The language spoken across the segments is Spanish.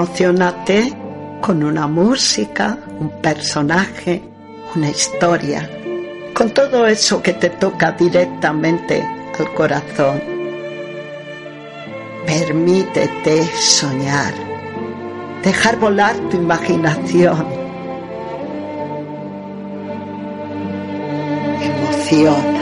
Emocionate con una música, un personaje, una historia, con todo eso que te toca directamente al corazón. Permítete soñar, dejar volar tu imaginación. Emociona.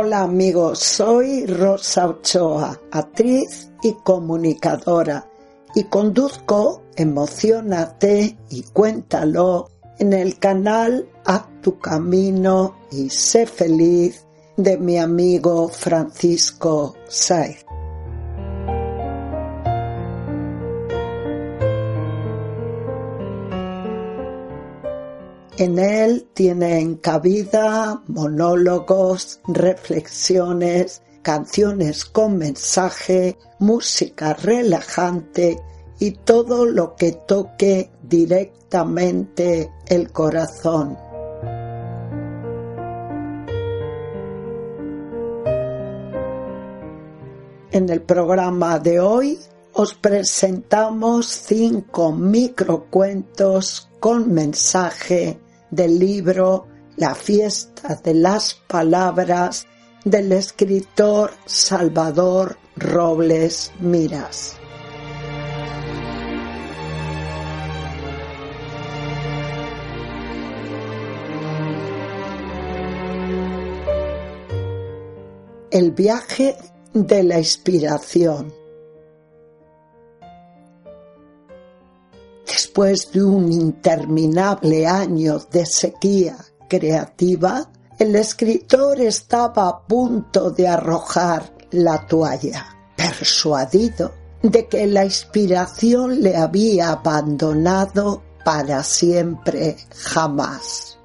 Hola amigos, soy Rosa Ochoa, actriz y comunicadora y conduzco Emocionate y Cuéntalo en el canal A tu camino y sé feliz de mi amigo Francisco Saiz. En él tienen cabida monólogos, reflexiones, canciones con mensaje, música relajante y todo lo que toque directamente el corazón. En el programa de hoy os presentamos cinco microcuentos con mensaje del libro La fiesta de las palabras del escritor Salvador Robles Miras. El viaje de la inspiración. Después de un interminable año de sequía creativa, el escritor estaba a punto de arrojar la toalla, persuadido de que la inspiración le había abandonado para siempre jamás.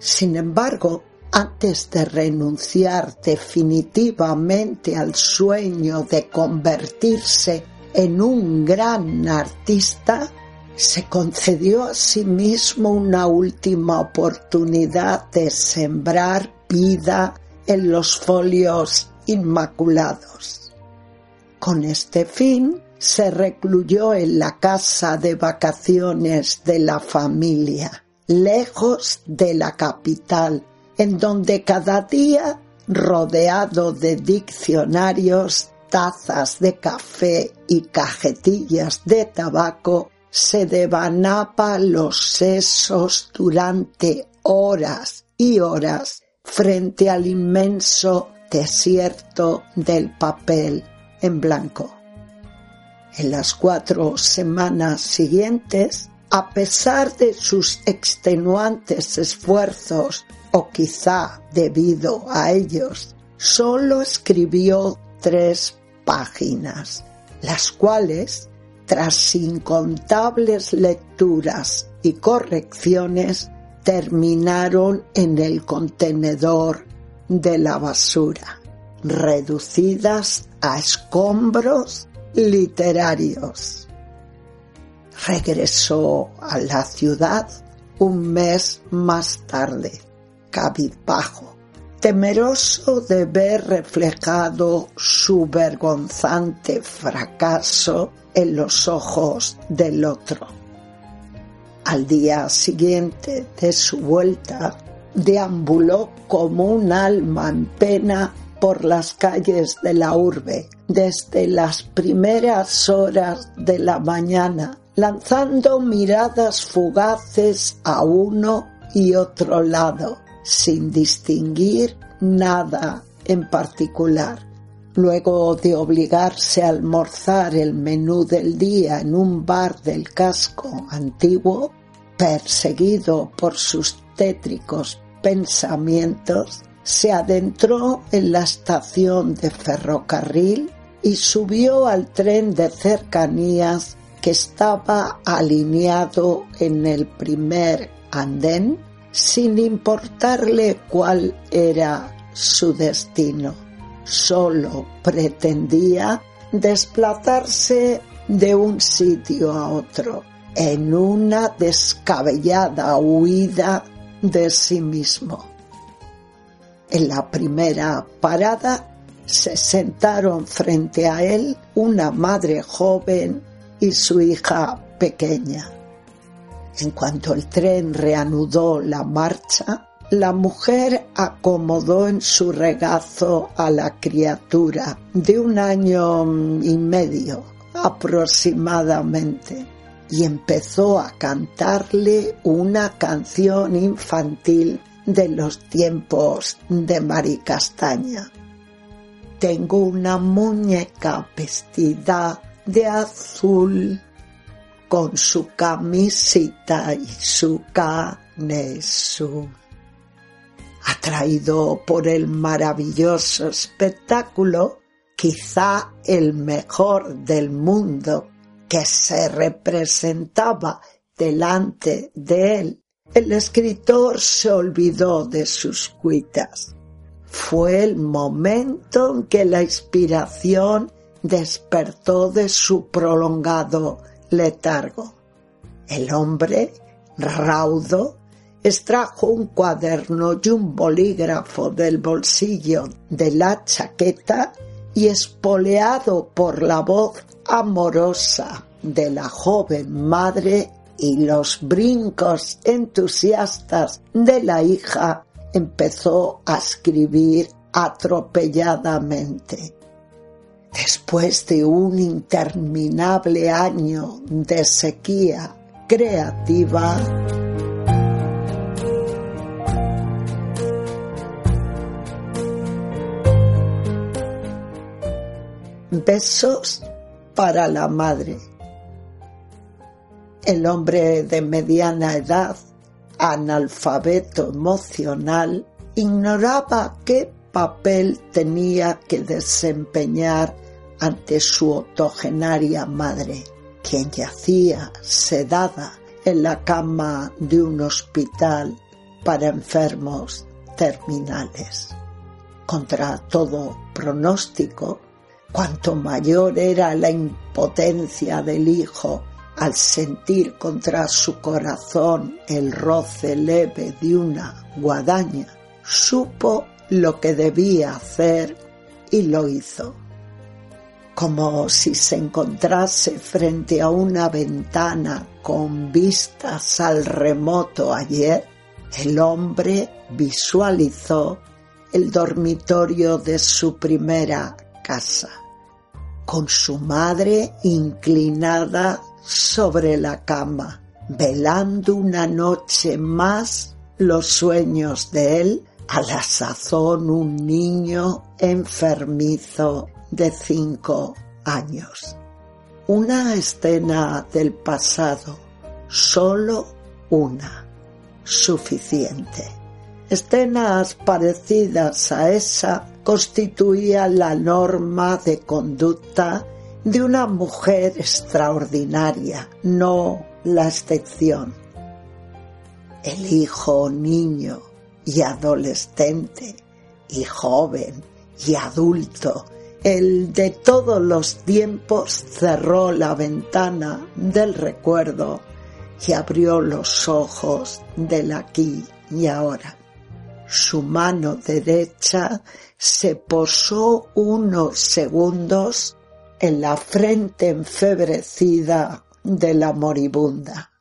Sin embargo, antes de renunciar definitivamente al sueño de convertirse en un gran artista, se concedió a sí mismo una última oportunidad de sembrar vida en los folios inmaculados. Con este fin, se recluyó en la casa de vacaciones de la familia, lejos de la capital, en donde cada día, rodeado de diccionarios, tazas de café y cajetillas de tabaco, se devanaba los sesos durante horas y horas frente al inmenso desierto del papel en blanco. En las cuatro semanas siguientes, a pesar de sus extenuantes esfuerzos, o quizá debido a ellos, solo escribió tres páginas, las cuales tras incontables lecturas y correcciones, terminaron en el contenedor de la basura, reducidas a escombros literarios. regresó a la ciudad un mes más tarde, cabizbajo, temeroso de ver reflejado su vergonzante fracaso en los ojos del otro. Al día siguiente de su vuelta, deambuló como un alma en pena por las calles de la urbe desde las primeras horas de la mañana, lanzando miradas fugaces a uno y otro lado, sin distinguir nada en particular. Luego de obligarse a almorzar el menú del día en un bar del casco antiguo, perseguido por sus tétricos pensamientos, se adentró en la estación de ferrocarril y subió al tren de cercanías que estaba alineado en el primer andén sin importarle cuál era su destino. Solo pretendía desplazarse de un sitio a otro en una descabellada huida de sí mismo. En la primera parada se sentaron frente a él una madre joven y su hija pequeña. En cuanto el tren reanudó la marcha, la mujer acomodó en su regazo a la criatura de un año y medio aproximadamente y empezó a cantarle una canción infantil de los tiempos de Maricastaña. Tengo una muñeca vestida de azul con su camisita y su canesú. Atraído por el maravilloso espectáculo, quizá el mejor del mundo que se representaba delante de él, el escritor se olvidó de sus cuitas. Fue el momento en que la inspiración despertó de su prolongado letargo. El hombre, raudo, extrajo un cuaderno y un bolígrafo del bolsillo de la chaqueta y espoleado por la voz amorosa de la joven madre y los brincos entusiastas de la hija, empezó a escribir atropelladamente. Después de un interminable año de sequía creativa, besos para la madre. El hombre de mediana edad, analfabeto emocional, ignoraba qué papel tenía que desempeñar ante su octogenaria madre, quien yacía sedada en la cama de un hospital para enfermos terminales. Contra todo pronóstico, Cuanto mayor era la impotencia del hijo al sentir contra su corazón el roce leve de una guadaña, supo lo que debía hacer y lo hizo. Como si se encontrase frente a una ventana con vistas al remoto ayer, el hombre visualizó el dormitorio de su primera casa con su madre inclinada sobre la cama, velando una noche más los sueños de él, a la sazón un niño enfermizo de cinco años. Una escena del pasado, solo una, suficiente. Escenas parecidas a esa constituía la norma de conducta de una mujer extraordinaria, no la excepción. El hijo niño y adolescente y joven y adulto el de todos los tiempos cerró la ventana del recuerdo y abrió los ojos del aquí y ahora. Su mano derecha se posó unos segundos en la frente enfebrecida de la moribunda.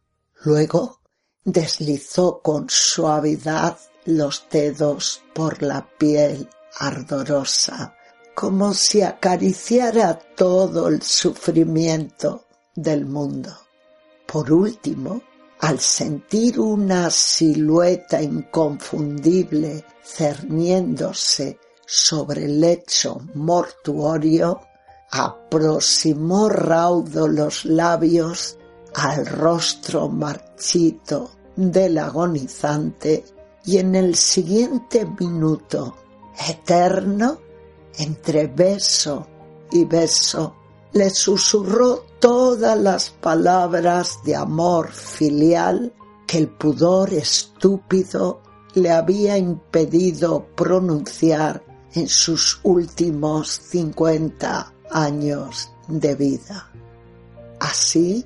Luego deslizó con suavidad los dedos por la piel ardorosa como si acariciara todo el sufrimiento del mundo. Por último, al sentir una silueta inconfundible cerniéndose sobre el lecho mortuorio, aproximó raudo los labios al rostro marchito del agonizante y en el siguiente minuto eterno entre beso y beso, le susurró todas las palabras de amor filial que el pudor estúpido le había impedido pronunciar en sus últimos cincuenta años de vida. Así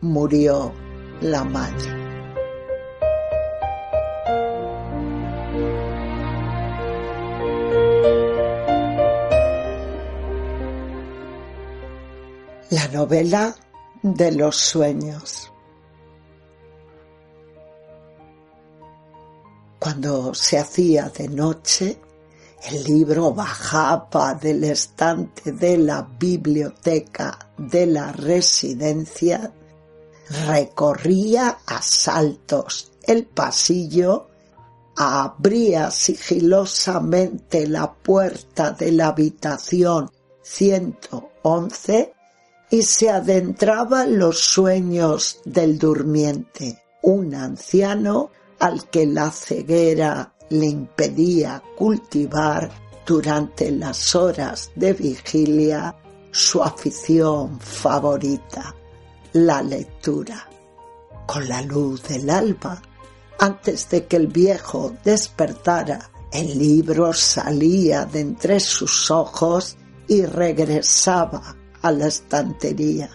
murió la madre. La novela de los sueños. Cuando se hacía de noche, el libro bajaba del estante de la biblioteca de la residencia, recorría a saltos el pasillo, abría sigilosamente la puerta de la habitación 111 y se adentraba en los sueños del durmiente, un anciano al que la ceguera le impedía cultivar durante las horas de vigilia su afición favorita, la lectura. Con la luz del alba, antes de que el viejo despertara, el libro salía de entre sus ojos y regresaba a la estantería.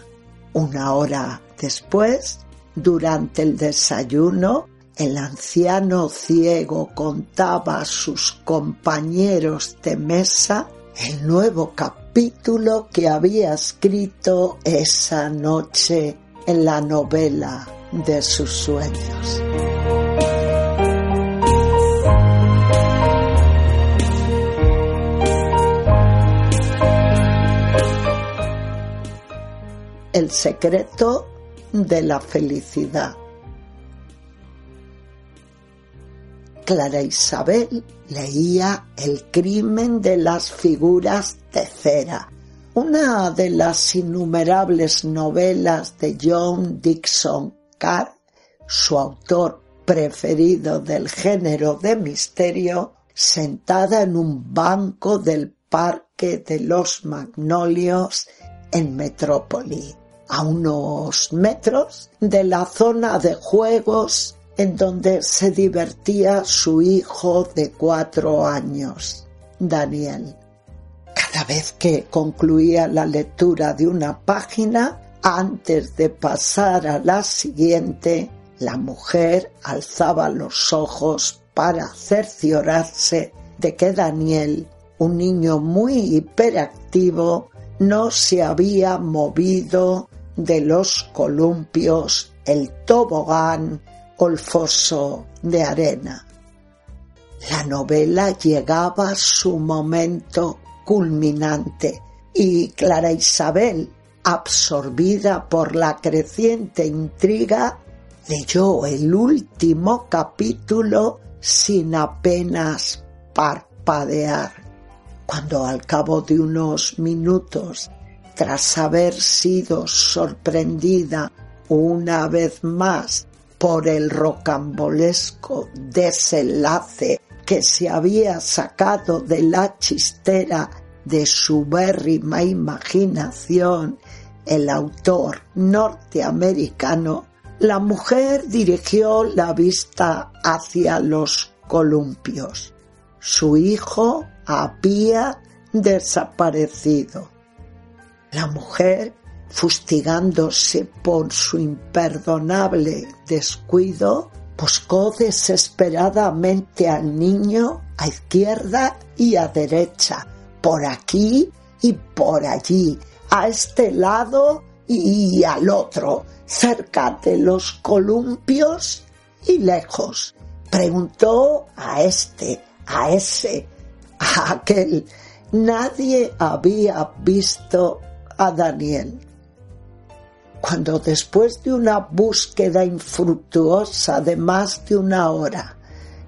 Una hora después, durante el desayuno, el anciano ciego contaba a sus compañeros de mesa el nuevo capítulo que había escrito esa noche en la novela de sus sueños. El secreto de la felicidad. Clara Isabel leía El crimen de las figuras de cera, una de las innumerables novelas de John Dixon Carr, su autor preferido del género de misterio, sentada en un banco del Parque de los Magnolios en Metrópoli a unos metros de la zona de juegos en donde se divertía su hijo de cuatro años, Daniel. Cada vez que concluía la lectura de una página, antes de pasar a la siguiente, la mujer alzaba los ojos para cerciorarse de que Daniel, un niño muy hiperactivo, no se había movido de los columpios el tobogán o el foso de arena. La novela llegaba su momento culminante y Clara Isabel, absorbida por la creciente intriga, leyó el último capítulo sin apenas parpadear cuando al cabo de unos minutos, tras haber sido sorprendida una vez más por el rocambolesco desenlace que se había sacado de la chistera de su bérrima imaginación el autor norteamericano, la mujer dirigió la vista hacia los columpios. Su hijo había desaparecido. La mujer, fustigándose por su imperdonable descuido, buscó desesperadamente al niño a izquierda y a derecha, por aquí y por allí, a este lado y al otro, cerca de los columpios y lejos. Preguntó a este, a ese, a aquel. Nadie había visto a Daniel. Cuando después de una búsqueda infructuosa de más de una hora,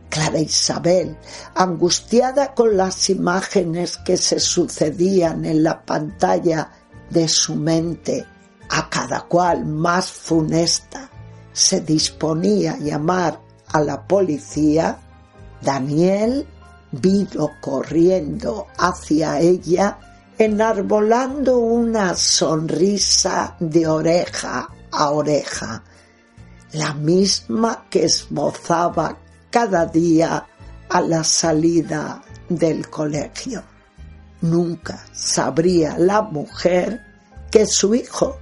Clara Isabel, angustiada con las imágenes que se sucedían en la pantalla de su mente, a cada cual más funesta, se disponía a llamar a la policía, Daniel vino corriendo hacia ella, enarbolando una sonrisa de oreja a oreja, la misma que esbozaba cada día a la salida del colegio. Nunca sabría la mujer que su hijo,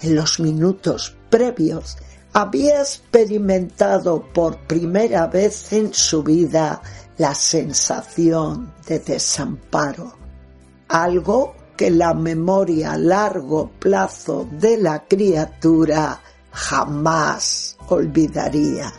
en los minutos previos, había experimentado por primera vez en su vida la sensación de desamparo, algo que la memoria a largo plazo de la criatura jamás olvidaría.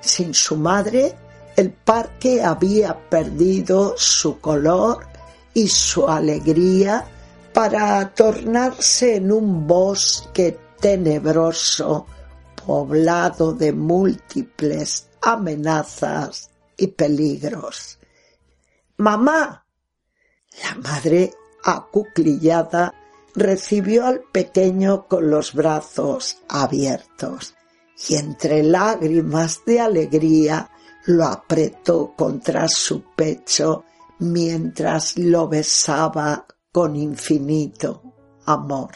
Sin su madre, el parque había perdido su color y su alegría para tornarse en un bosque tenebroso poblado de múltiples amenazas y peligros. Mamá. La madre, acuclillada, recibió al pequeño con los brazos abiertos y entre lágrimas de alegría lo apretó contra su pecho mientras lo besaba con infinito amor.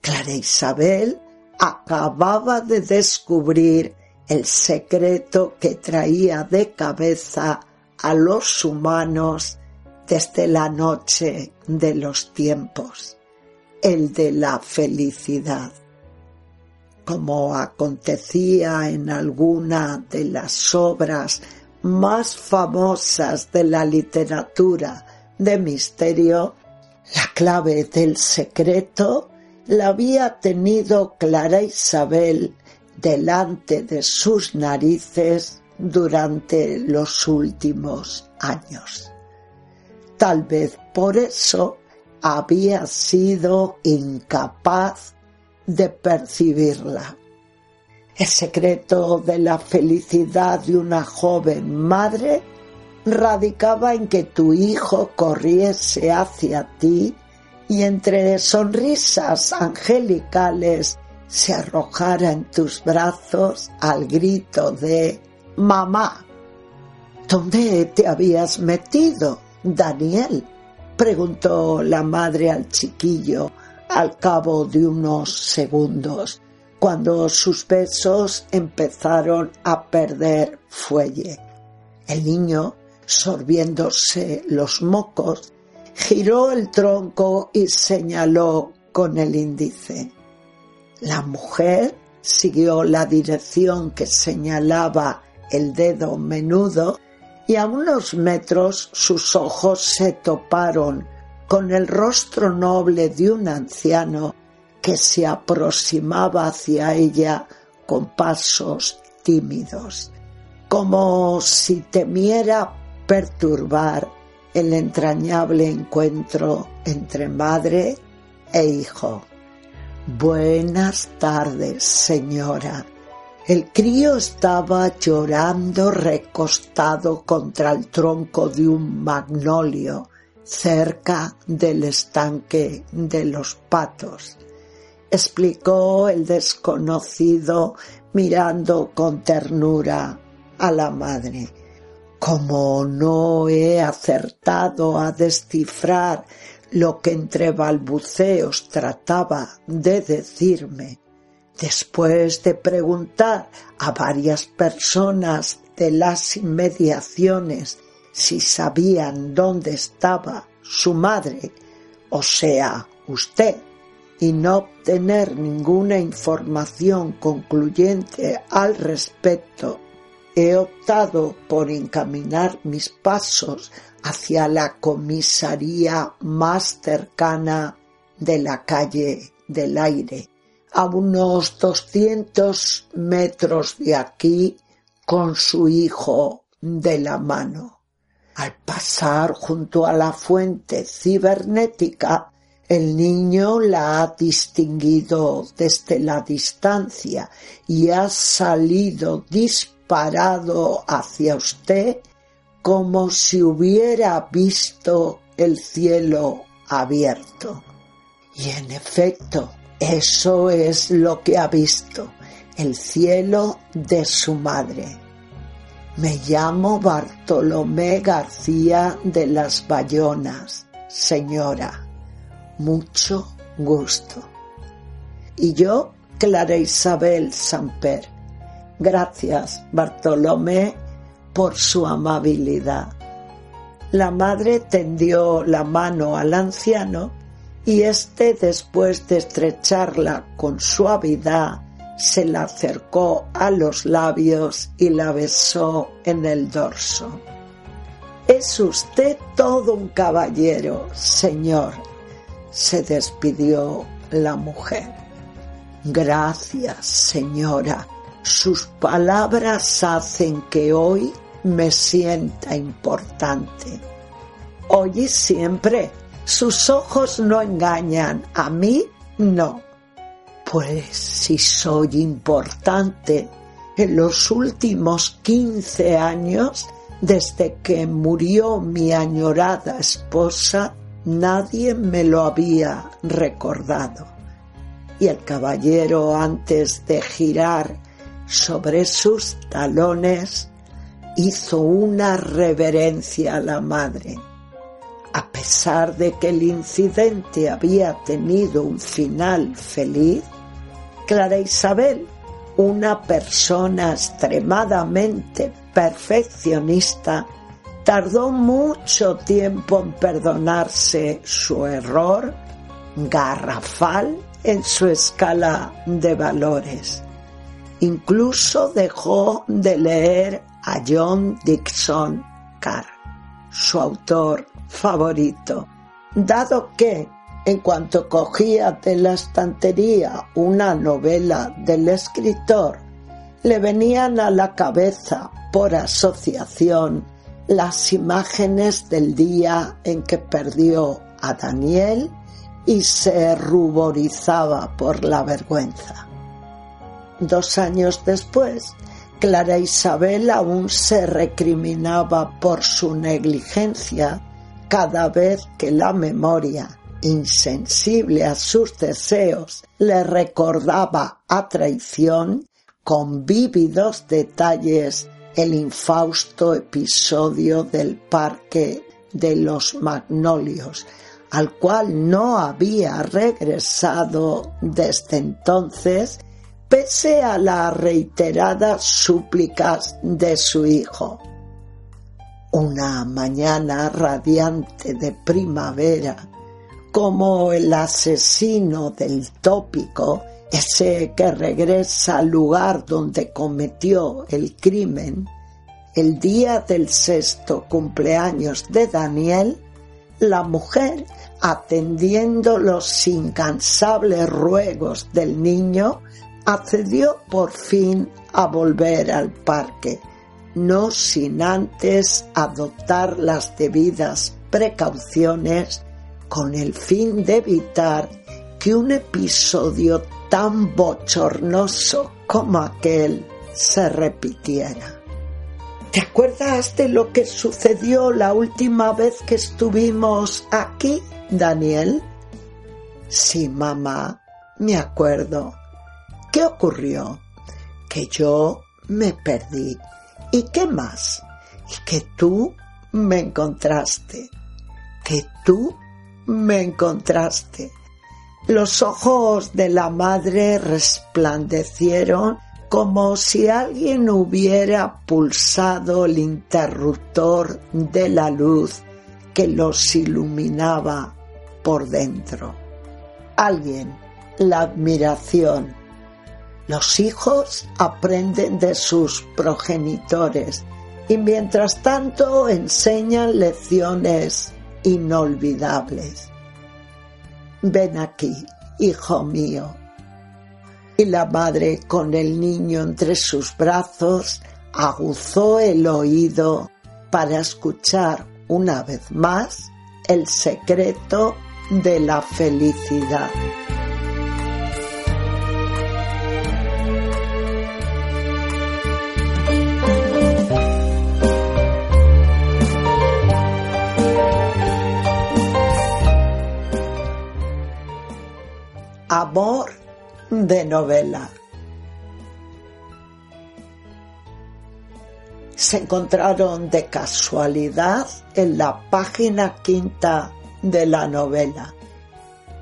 Clara Isabel acababa de descubrir el secreto que traía de cabeza a los humanos desde la noche de los tiempos, el de la felicidad. Como acontecía en alguna de las obras más famosas de la literatura de misterio, la clave del secreto la había tenido Clara Isabel delante de sus narices durante los últimos años. Tal vez por eso había sido incapaz de percibirla. El secreto de la felicidad de una joven madre radicaba en que tu hijo corriese hacia ti y entre sonrisas angelicales se arrojara en tus brazos al grito de Mamá. ¿Dónde te habías metido, Daniel? preguntó la madre al chiquillo al cabo de unos segundos, cuando sus besos empezaron a perder fuelle. El niño, sorbiéndose los mocos, giró el tronco y señaló con el índice. La mujer siguió la dirección que señalaba el dedo menudo y a unos metros sus ojos se toparon con el rostro noble de un anciano que se aproximaba hacia ella con pasos tímidos, como si temiera perturbar el entrañable encuentro entre madre e hijo. Buenas tardes, señora. El crío estaba llorando recostado contra el tronco de un magnolio cerca del estanque de los patos, explicó el desconocido mirando con ternura a la madre. Como no he acertado a descifrar lo que entre balbuceos trataba de decirme, después de preguntar a varias personas de las inmediaciones si sabían dónde estaba su madre, o sea, usted, y no obtener ninguna información concluyente al respecto, he optado por encaminar mis pasos hacia la comisaría más cercana de la calle del aire, a unos 200 metros de aquí, con su hijo de la mano. Al pasar junto a la fuente cibernética, el niño la ha distinguido desde la distancia y ha salido disparado hacia usted como si hubiera visto el cielo abierto. Y en efecto, eso es lo que ha visto, el cielo de su madre. Me llamo Bartolomé García de las Bayonas, señora. Mucho gusto. Y yo, Clara Isabel Samper. Gracias, Bartolomé, por su amabilidad. La madre tendió la mano al anciano y éste, después de estrecharla con suavidad, se la acercó a los labios y la besó en el dorso. Es usted todo un caballero, señor, se despidió la mujer. Gracias, señora. Sus palabras hacen que hoy me sienta importante. Hoy y siempre, sus ojos no engañan, a mí no. Pues si soy importante, en los últimos quince años, desde que murió mi añorada esposa, nadie me lo había recordado. Y el caballero, antes de girar sobre sus talones, hizo una reverencia a la madre. A pesar de que el incidente había tenido un final feliz, Clara Isabel, una persona extremadamente perfeccionista, tardó mucho tiempo en perdonarse su error garrafal en su escala de valores. Incluso dejó de leer a John Dixon Carr, su autor favorito, dado que en cuanto cogía de la estantería una novela del escritor, le venían a la cabeza por asociación las imágenes del día en que perdió a Daniel y se ruborizaba por la vergüenza. Dos años después, Clara Isabel aún se recriminaba por su negligencia cada vez que la memoria insensible a sus deseos, le recordaba a traición con vívidos detalles el infausto episodio del parque de los magnolios, al cual no había regresado desde entonces pese a las reiteradas súplicas de su hijo. Una mañana radiante de primavera, como el asesino del tópico, ese que regresa al lugar donde cometió el crimen, el día del sexto cumpleaños de Daniel, la mujer, atendiendo los incansables ruegos del niño, accedió por fin a volver al parque, no sin antes adoptar las debidas precauciones con el fin de evitar que un episodio tan bochornoso como aquel se repitiera. ¿Te acuerdas de lo que sucedió la última vez que estuvimos aquí, Daniel? Sí, mamá, me acuerdo. ¿Qué ocurrió? Que yo me perdí. ¿Y qué más? Y que tú me encontraste. Que tú me encontraste. Los ojos de la madre resplandecieron como si alguien hubiera pulsado el interruptor de la luz que los iluminaba por dentro. Alguien, la admiración. Los hijos aprenden de sus progenitores y mientras tanto enseñan lecciones inolvidables. Ven aquí, hijo mío. Y la madre con el niño entre sus brazos aguzó el oído para escuchar una vez más el secreto de la felicidad. Amor de novela. Se encontraron de casualidad en la página quinta de la novela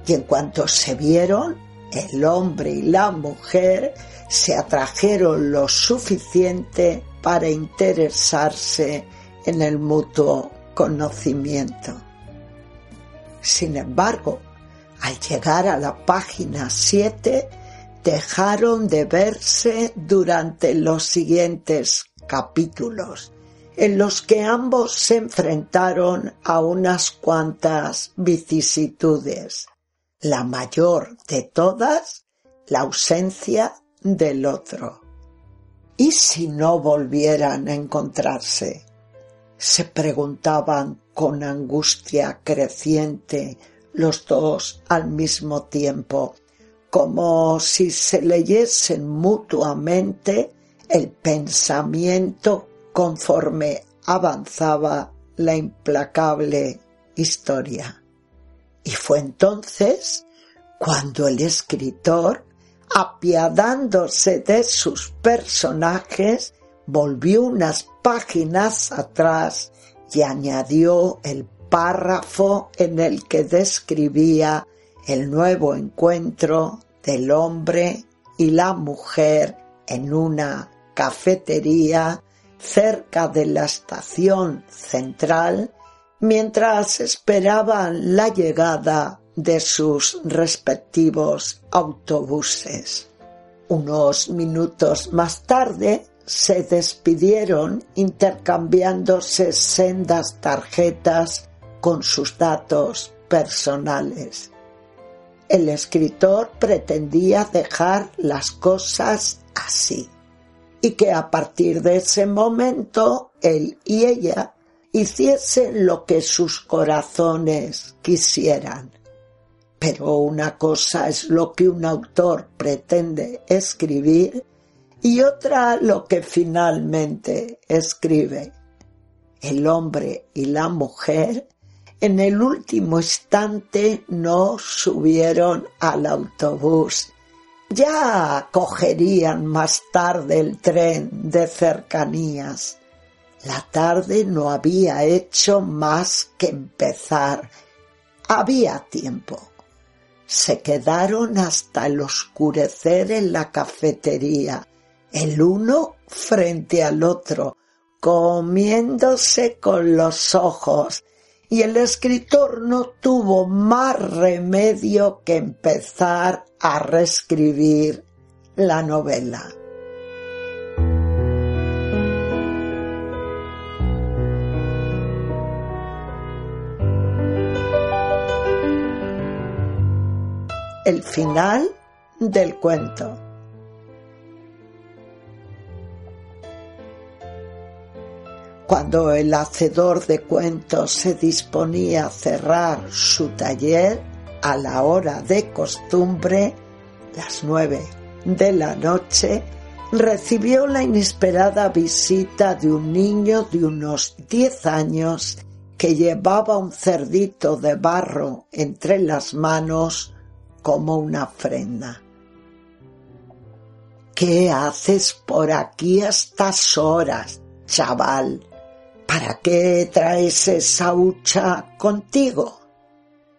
y en cuanto se vieron, el hombre y la mujer se atrajeron lo suficiente para interesarse en el mutuo conocimiento. Sin embargo, al llegar a la página 7, dejaron de verse durante los siguientes capítulos, en los que ambos se enfrentaron a unas cuantas vicisitudes. La mayor de todas, la ausencia del otro. ¿Y si no volvieran a encontrarse? Se preguntaban con angustia creciente los dos al mismo tiempo, como si se leyesen mutuamente el pensamiento conforme avanzaba la implacable historia. Y fue entonces cuando el escritor, apiadándose de sus personajes, volvió unas páginas atrás y añadió el párrafo en el que describía el nuevo encuentro del hombre y la mujer en una cafetería cerca de la estación central mientras esperaban la llegada de sus respectivos autobuses. Unos minutos más tarde se despidieron intercambiándose sendas tarjetas con sus datos personales. El escritor pretendía dejar las cosas así y que a partir de ese momento él y ella hiciesen lo que sus corazones quisieran. Pero una cosa es lo que un autor pretende escribir y otra lo que finalmente escribe. El hombre y la mujer en el último instante no subieron al autobús. Ya cogerían más tarde el tren de cercanías. La tarde no había hecho más que empezar. Había tiempo. Se quedaron hasta el oscurecer en la cafetería, el uno frente al otro, comiéndose con los ojos, y el escritor no tuvo más remedio que empezar a reescribir la novela. El final del cuento. Cuando el hacedor de cuentos se disponía a cerrar su taller a la hora de costumbre, las nueve de la noche, recibió la inesperada visita de un niño de unos diez años que llevaba un cerdito de barro entre las manos como una ofrenda. ¿Qué haces por aquí a estas horas, chaval? ¿Para qué traes esa hucha contigo?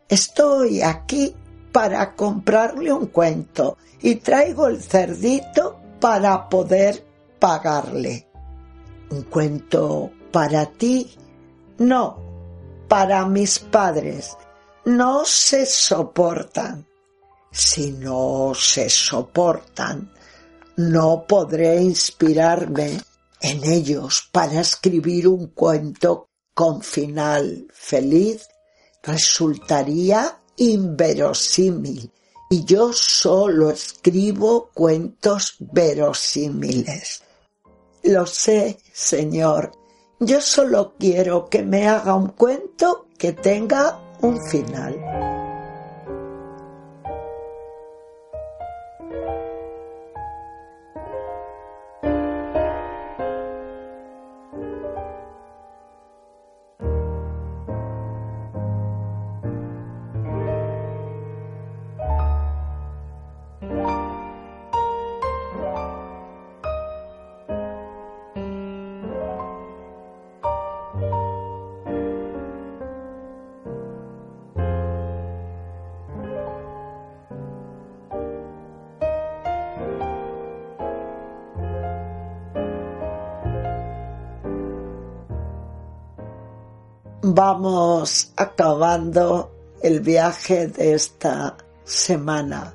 Estoy aquí para comprarle un cuento y traigo el cerdito para poder pagarle. ¿Un cuento para ti? No, para mis padres. No se soportan. Si no se soportan, no podré inspirarme en ellos para escribir un cuento con final feliz. Resultaría inverosímil y yo solo escribo cuentos verosímiles. Lo sé, Señor, yo solo quiero que me haga un cuento que tenga un final. Vamos acabando el viaje de esta semana.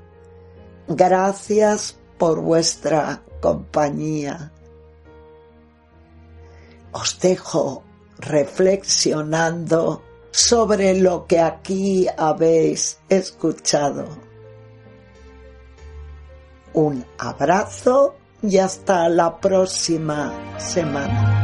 Gracias por vuestra compañía. Os dejo reflexionando sobre lo que aquí habéis escuchado. Un abrazo y hasta la próxima semana.